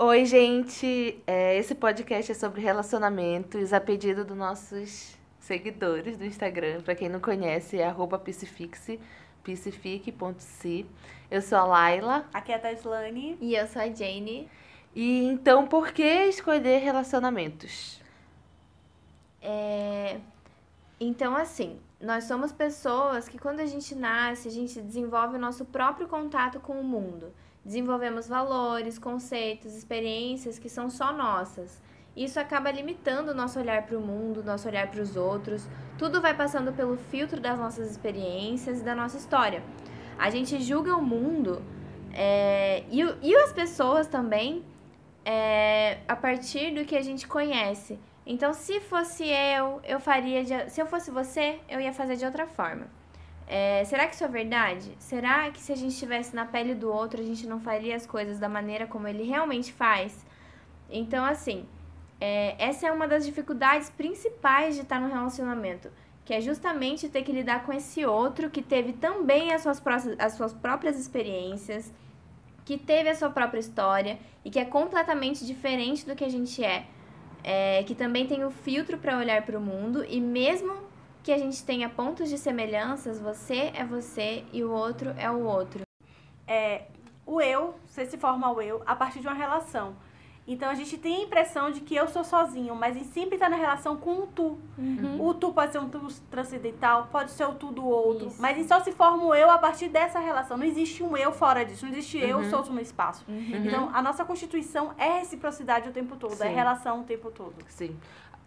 Oi, gente! É, esse podcast é sobre relacionamentos a pedido dos nossos seguidores do Instagram. Para quem não conhece, é arroba psifixe, psifique.se. Eu sou a Laila. Aqui é a Taislane. E eu sou a Jane. E então, por que escolher relacionamentos? É... Então, assim, nós somos pessoas que quando a gente nasce, a gente desenvolve o nosso próprio contato com o mundo. Desenvolvemos valores, conceitos, experiências que são só nossas. Isso acaba limitando o nosso olhar para o mundo, nosso olhar para os outros. Tudo vai passando pelo filtro das nossas experiências e da nossa história. A gente julga o mundo é, e, e as pessoas também é, a partir do que a gente conhece. Então, se fosse eu, eu faria de, se eu fosse você, eu ia fazer de outra forma. É, será que isso é verdade? Será que se a gente estivesse na pele do outro, a gente não faria as coisas da maneira como ele realmente faz? Então, assim, é, essa é uma das dificuldades principais de estar no relacionamento, que é justamente ter que lidar com esse outro que teve também as suas, as suas próprias experiências, que teve a sua própria história e que é completamente diferente do que a gente é, é que também tem o filtro para olhar para o mundo e mesmo que a gente tenha pontos de semelhanças, você é você e o outro é o outro. É, o eu, você se forma o eu a partir de uma relação. Então a gente tem a impressão de que eu sou sozinho, mas em sempre está na relação com o tu. Uhum. O tu pode ser um tu transcendental, pode ser o tu do outro, Isso. mas só se forma o eu a partir dessa relação. Não existe um eu fora disso, não existe uhum. eu solto no espaço. Uhum. Então a nossa constituição é reciprocidade o tempo todo, é Sim. é relação o tempo todo. Sim.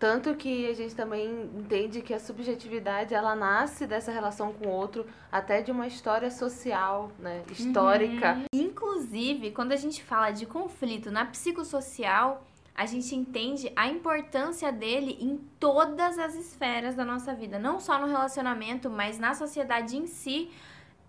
Tanto que a gente também entende que a subjetividade ela nasce dessa relação com o outro, até de uma história social, né, histórica. Uhum. Inclusive, quando a gente fala de conflito na psicossocial, a gente entende a importância dele em todas as esferas da nossa vida, não só no relacionamento, mas na sociedade em si.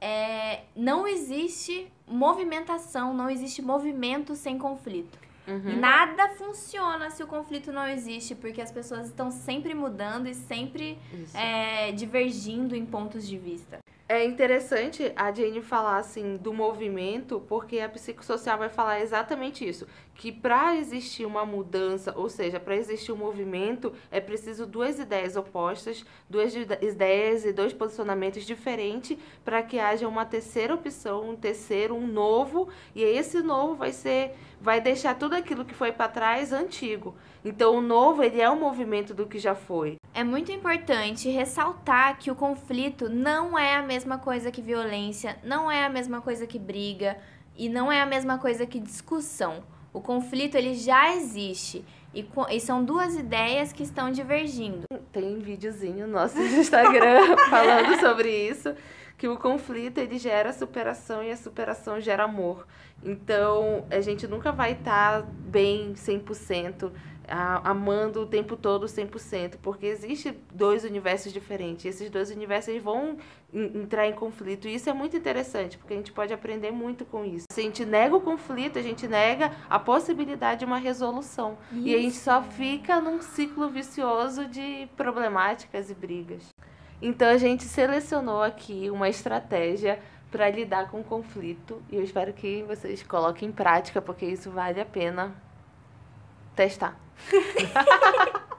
É, não existe movimentação, não existe movimento sem conflito. Uhum. Nada funciona se o conflito não existe, porque as pessoas estão sempre mudando e sempre é, divergindo em pontos de vista. É interessante a Jane falar assim do movimento, porque a psicossocial vai falar exatamente isso, que para existir uma mudança, ou seja, para existir um movimento, é preciso duas ideias opostas, duas ideias e dois posicionamentos diferentes para que haja uma terceira opção, um terceiro, um novo, e esse novo vai ser vai deixar tudo aquilo que foi para trás antigo. Então o novo, ele é um movimento do que já foi. É muito importante ressaltar que o conflito não é a mesma coisa que violência, não é a mesma coisa que briga e não é a mesma coisa que discussão. O conflito ele já existe e, e são duas ideias que estão divergindo. Tem um videozinho no nosso Instagram falando sobre isso, que o conflito ele gera superação e a superação gera amor. Então, a gente nunca vai estar tá bem 100% amando o tempo todo 100%, porque existe dois universos diferentes. Esses dois universos vão entrar em conflito. E isso é muito interessante, porque a gente pode aprender muito com isso. Se a gente nega o conflito, a gente nega a possibilidade de uma resolução. Isso. E a gente só fica num ciclo vicioso de problemáticas e brigas. Então a gente selecionou aqui uma estratégia para lidar com o conflito e eu espero que vocês coloquem em prática, porque isso vale a pena testar.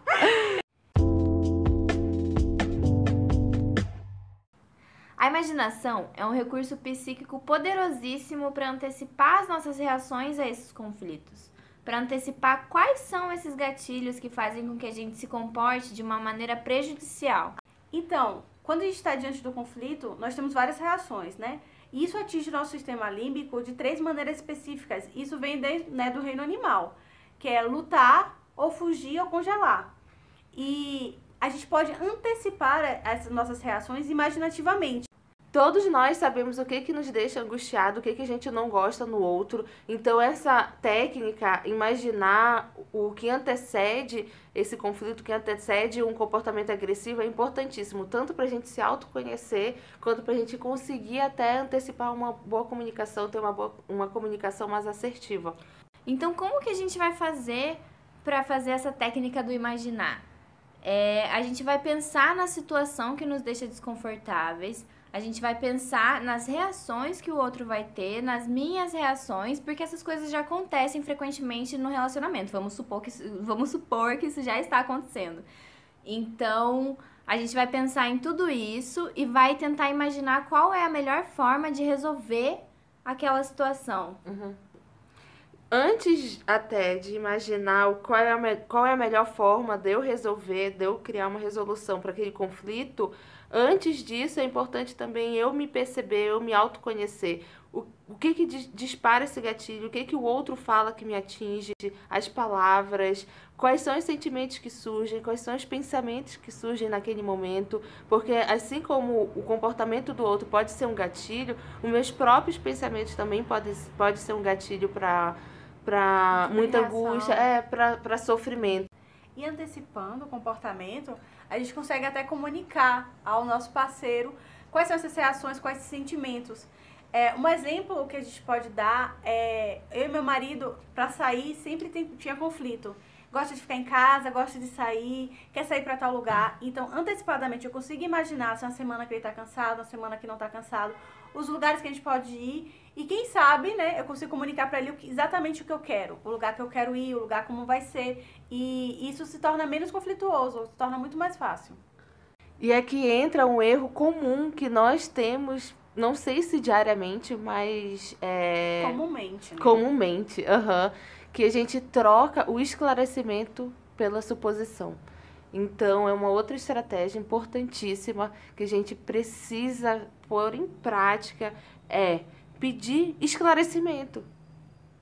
A imaginação é um recurso psíquico poderosíssimo para antecipar as nossas reações a esses conflitos, para antecipar quais são esses gatilhos que fazem com que a gente se comporte de uma maneira prejudicial. Então, quando a gente está diante do conflito, nós temos várias reações, né? Isso atinge o nosso sistema límbico de três maneiras específicas. Isso vem de, né, do reino animal, que é lutar, ou fugir ou congelar. E a gente pode antecipar essas nossas reações imaginativamente. Todos nós sabemos o que, que nos deixa angustiado, o que, que a gente não gosta no outro. Então, essa técnica, imaginar o que antecede esse conflito, que antecede um comportamento agressivo, é importantíssimo, tanto para a gente se autoconhecer, quanto para a gente conseguir até antecipar uma boa comunicação, ter uma, boa, uma comunicação mais assertiva. Então, como que a gente vai fazer para fazer essa técnica do imaginar. É, a gente vai pensar na situação que nos deixa desconfortáveis, A gente vai pensar nas reações que o outro vai ter, nas minhas reações, porque essas coisas já acontecem frequentemente no relacionamento. Vamos supor que, vamos supor que isso já está acontecendo. Então, a gente vai pensar em tudo isso e vai tentar imaginar qual é a melhor forma de resolver aquela situação. Uhum. Antes até de imaginar qual é, a, qual é a melhor forma de eu resolver, de eu criar uma resolução para aquele conflito, Antes disso, é importante também eu me perceber, eu me autoconhecer. O, o que que dispara esse gatilho? O que que o outro fala que me atinge? As palavras? Quais são os sentimentos que surgem? Quais são os pensamentos que surgem naquele momento? Porque assim como o comportamento do outro pode ser um gatilho, os meus próprios pensamentos também podem pode ser um gatilho para para muita angústia, é, para sofrimento. E antecipando o comportamento, a gente consegue até comunicar ao nosso parceiro quais são essas reações, quais esses sentimentos. É, um exemplo que a gente pode dar é eu e meu marido, para sair, sempre tem, tinha conflito. Gosta de ficar em casa, gosta de sair, quer sair para tal lugar. Então, antecipadamente, eu consigo imaginar se é uma semana que ele está cansado, uma semana que não está cansado, os lugares que a gente pode ir e quem sabe, né, eu consigo comunicar para ele exatamente o que eu quero, o lugar que eu quero ir, o lugar como vai ser. E isso se torna menos conflituoso, se torna muito mais fácil. E é que entra um erro comum que nós temos, não sei se diariamente, mas. É... Comumente. Né? Comumente, uhum, que a gente troca o esclarecimento pela suposição. Então, é uma outra estratégia importantíssima que a gente precisa pôr em prática é pedir esclarecimento.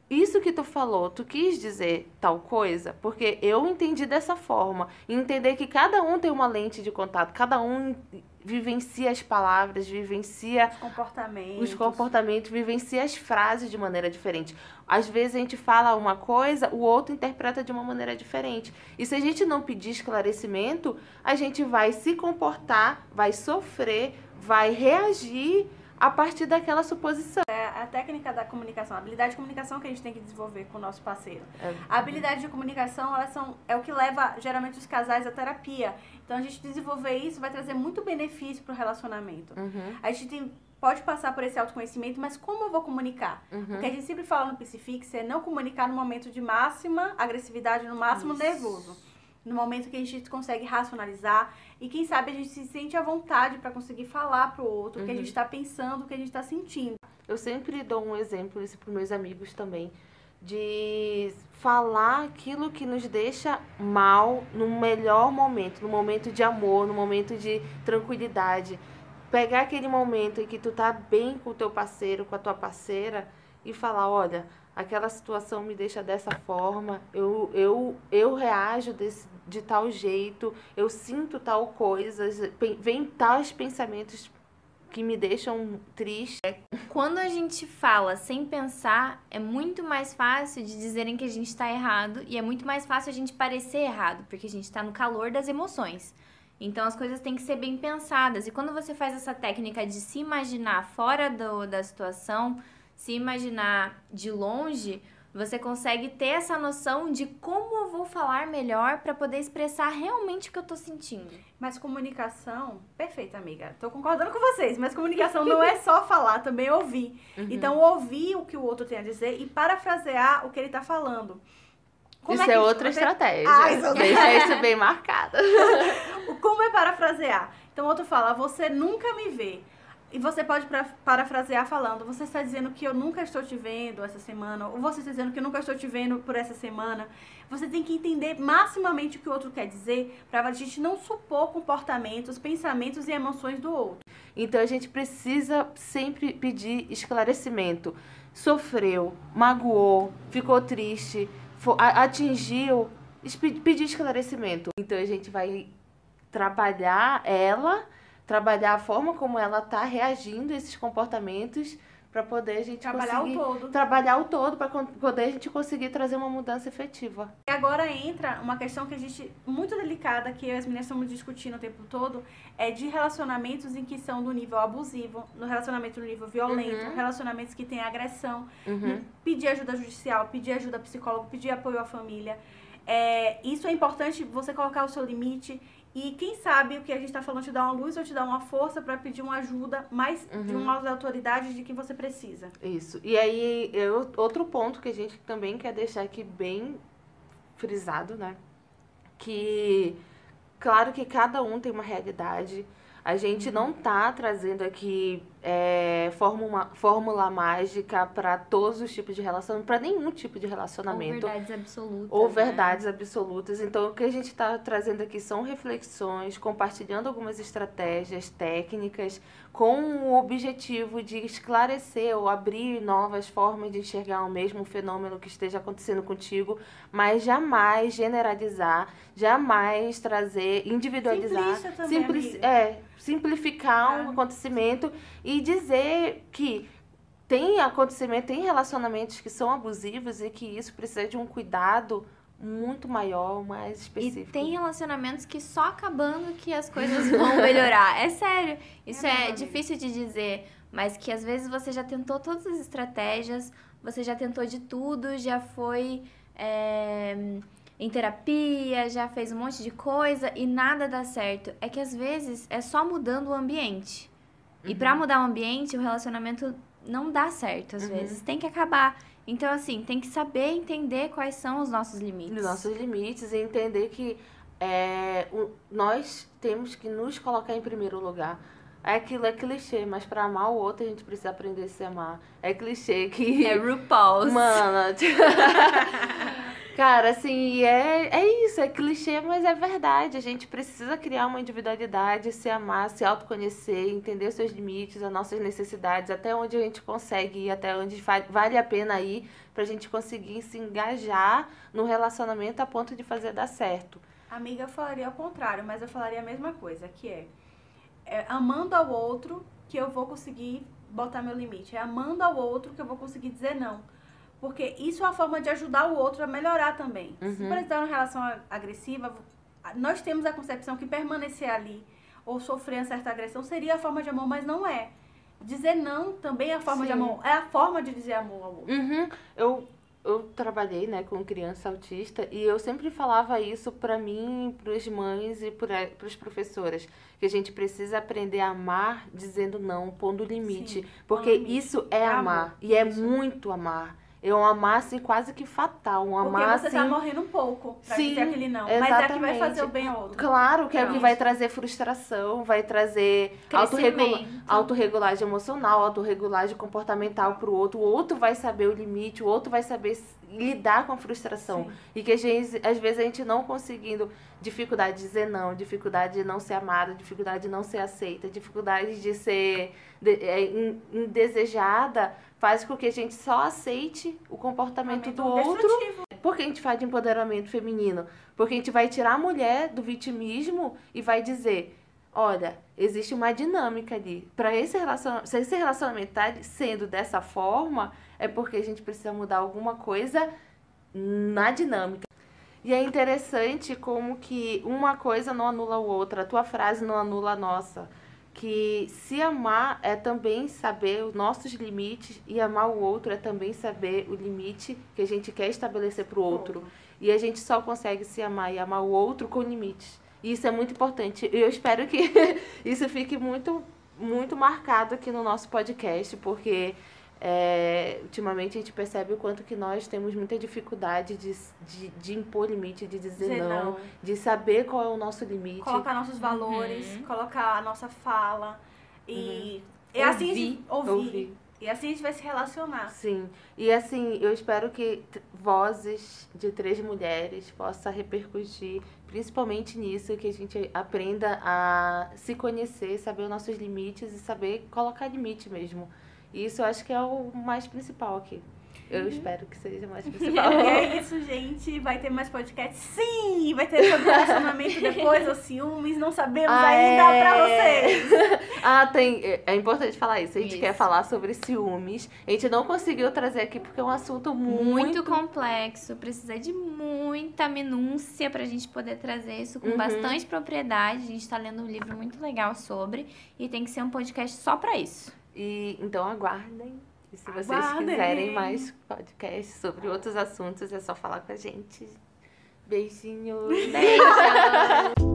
Isso que tu falou, tu quis dizer tal coisa? Porque eu entendi dessa forma. Entender que cada um tem uma lente de contato, cada um vivencia as palavras, vivencia os comportamentos, os comportamentos, vivencia as frases de maneira diferente. Às vezes a gente fala uma coisa, o outro interpreta de uma maneira diferente. E se a gente não pedir esclarecimento, a gente vai se comportar, vai sofrer, vai reagir a partir daquela suposição. É a técnica da comunicação, a habilidade de comunicação que a gente tem que desenvolver com o nosso parceiro. É. A habilidade de comunicação elas são, é o que leva geralmente os casais à terapia. Então a gente desenvolver isso vai trazer muito benefício para o relacionamento. Uhum. A gente tem, pode passar por esse autoconhecimento, mas como eu vou comunicar? Uhum. O que a gente sempre fala no Psifix é não comunicar no momento de máxima agressividade, no máximo isso. nervoso no momento que a gente consegue racionalizar e quem sabe a gente se sente à vontade para conseguir falar pro outro uhum. o que a gente está uhum. pensando, o que a gente está sentindo. Eu sempre dou um exemplo isso para meus amigos também de falar aquilo que nos deixa mal no melhor momento, no momento de amor, no momento de tranquilidade. Pegar aquele momento em que tu tá bem com o teu parceiro, com a tua parceira e falar, olha, aquela situação me deixa dessa forma, eu, eu, eu reajo desse, de tal jeito, eu sinto tal coisa, vem tais pensamentos que me deixam triste. Quando a gente fala sem pensar, é muito mais fácil de dizerem que a gente está errado e é muito mais fácil a gente parecer errado, porque a gente está no calor das emoções. Então as coisas têm que ser bem pensadas. E quando você faz essa técnica de se imaginar fora do, da situação, se imaginar de longe, você consegue ter essa noção de como eu vou falar melhor para poder expressar realmente o que eu tô sentindo. Mas comunicação, perfeito, amiga. Tô concordando com vocês, mas comunicação não é só falar, também é ouvir. Uhum. Então, ouvir o que o outro tem a dizer e parafrasear o que ele tá falando. Como isso é, é outra estratégia. Ah, isso Deixa isso bem marcado. Como é parafrasear? Então, o outro fala, você nunca me vê. E você pode parafrasear falando: Você está dizendo que eu nunca estou te vendo essa semana, ou você está dizendo que eu nunca estou te vendo por essa semana. Você tem que entender maximamente o que o outro quer dizer para a gente não supor comportamentos, pensamentos e emoções do outro. Então a gente precisa sempre pedir esclarecimento. Sofreu, magoou, ficou triste, atingiu, pedir esclarecimento. Então a gente vai trabalhar ela trabalhar a forma como ela está reagindo a esses comportamentos para poder a gente trabalhar conseguir o todo. trabalhar o todo para poder a gente conseguir trazer uma mudança efetiva. E agora entra uma questão que a gente muito delicada que eu e as meninas estamos discutindo o tempo todo é de relacionamentos em que são do nível abusivo, no relacionamento do nível violento, uhum. relacionamentos que têm agressão, uhum. pedir ajuda judicial, pedir ajuda psicólogo, pedir apoio à família. É, isso é importante você colocar o seu limite E quem sabe o que a gente está falando te dá uma luz ou te dá uma força para pedir uma ajuda mais Uhum. de uma autoridade de quem você precisa. Isso. E aí, eu, outro ponto que a gente também quer deixar aqui bem frisado, né? Que, claro que cada um tem uma realidade. A gente não tá trazendo aqui é, fórmula, fórmula mágica para todos os tipos de relacionamento, para nenhum tipo de Ou relacionamento. verdades absolutas. ou né? verdades absolutas. Então, o que a gente está trazendo aqui são reflexões, compartilhando algumas estratégias técnicas com o objetivo de esclarecer ou abrir novas formas de enxergar o mesmo fenômeno que esteja acontecendo contigo, mas jamais generalizar, jamais trazer, individualizar, também, simpli- é, simplificar um Ah. acontecimento e dizer que tem acontecimento, tem relacionamentos que são abusivos e que isso precisa de um cuidado muito maior, mais E específico. tem relacionamentos que só acabando que as coisas vão melhorar. É sério. Isso É é, difícil de dizer, mas que às vezes você já tentou todas as estratégias, você já tentou de tudo, já foi é, em terapia, já fez um monte de coisa e nada dá certo. É que às vezes é só mudando o ambiente. E pra mudar o ambiente, o relacionamento não dá certo, às Uhum. vezes. Tem que acabar. Então, assim, tem que saber entender quais são os nossos limites. Os nossos limites e entender que é, o- nós temos que nos colocar em primeiro lugar. É aquilo, é clichê, mas pra amar o outro a gente precisa aprender a se amar. É clichê que. É RuPaul's. Mano, cara, assim, é, é isso, é clichê, mas é verdade. A gente precisa criar uma individualidade, se amar, se autoconhecer, entender os seus limites, as nossas necessidades, até onde a gente consegue ir, até onde vale a pena ir, pra gente conseguir se engajar no relacionamento a ponto de fazer dar certo. Amiga, eu falaria ao contrário, mas eu falaria a mesma coisa, que é, é amando ao outro que eu vou conseguir botar meu limite. É amando ao outro que eu vou conseguir dizer não. Porque isso é uma forma de ajudar o outro a melhorar também. Se, Uhum. por exemplo, uma relação a- agressiva, nós temos a concepção que permanecer ali ou sofrer uma certa agressão seria a forma de amor, mas não é. Dizer não também é a forma de Sim. amor. É a forma de dizer amor ao outro. Uhum. Eu, eu trabalhei, né, com criança autista e eu sempre falava isso pra mim, pras mães e para as professoras, que a gente precisa aprender a amar dizendo não, pondo limite, Sim, porque limite. isso é, É amar amor, e é isso. muito amar. É um amar assim quase que fatal, um Porque você tá morrendo um pouco pra Sim, dizer aquele não. Mas é que vai exatamente. fazer o bem ao outro. Claro que é o que vai trazer frustração, vai trazer autorregula autorregulagem emocional, autorregulagem comportamental pro outro. O outro vai saber o limite, o outro vai saber lidar com a frustração. Sim. E que a gente, às vezes a gente não conseguindo, dificuldade de dizer não, dificuldade de não ser amada, dificuldade de não ser aceita, dificuldade de ser de- é, in- indesejada, faz com que a gente só aceite o comportamento do outro destrutivo. por que a gente fala de empoderamento feminino? Porque a gente vai tirar a mulher do vitimismo e vai dizer: olha, existe uma dinâmica ali. Para esse relacionamento, se esse relacionamento tá sendo dessa forma, é porque a gente precisa mudar alguma coisa na dinâmica. E é interessante como que uma coisa não anula a outra, a tua frase não anula a nossa. Que se amar é também saber os nossos limites e amar o outro é também saber o limite que a gente quer estabelecer pro outro. E a gente só consegue se amar e amar o outro com limites. E isso é muito importante. E eu espero que isso fique muito, muito marcado aqui no nosso podcast, porque é, ultimamente a gente percebe o quanto que nós temos muita dificuldade de, de, de impor limite, de dizer, Dizer não, não. de saber qual é o nosso limite. Colocar nossos valores, Uhum. colocar a nossa fala. E, e assim a gente- ouvir. Ouvir. E assim a gente vai se relacionar. Sim. E assim, eu espero que vozes de três mulheres possa repercutir principalmente nisso, que a gente aprenda a se conhecer, saber os nossos limites e saber colocar limite mesmo. E isso eu acho que é o mais principal aqui. Eu espero que seja o mais principal. E é isso, gente. Vai ter mais podcast? Sim! Vai ter sobre relacionamento depois, os ciúmes. Não sabemos Ah, ainda é. pra vocês. ah, tem. é- É importante falar isso. A gente Isso. quer falar sobre ciúmes. A gente não conseguiu trazer aqui porque é um assunto muito. Muito complexo, precisa de muita minúcia pra gente poder trazer isso com Uhum. bastante propriedade. A gente tá lendo um livro muito legal sobre e tem que ser um podcast só pra isso. E então aguardem. E se vocês Aguardem. quiserem mais podcasts sobre outros assuntos, é só falar com a gente. Beijinhos. Beijo!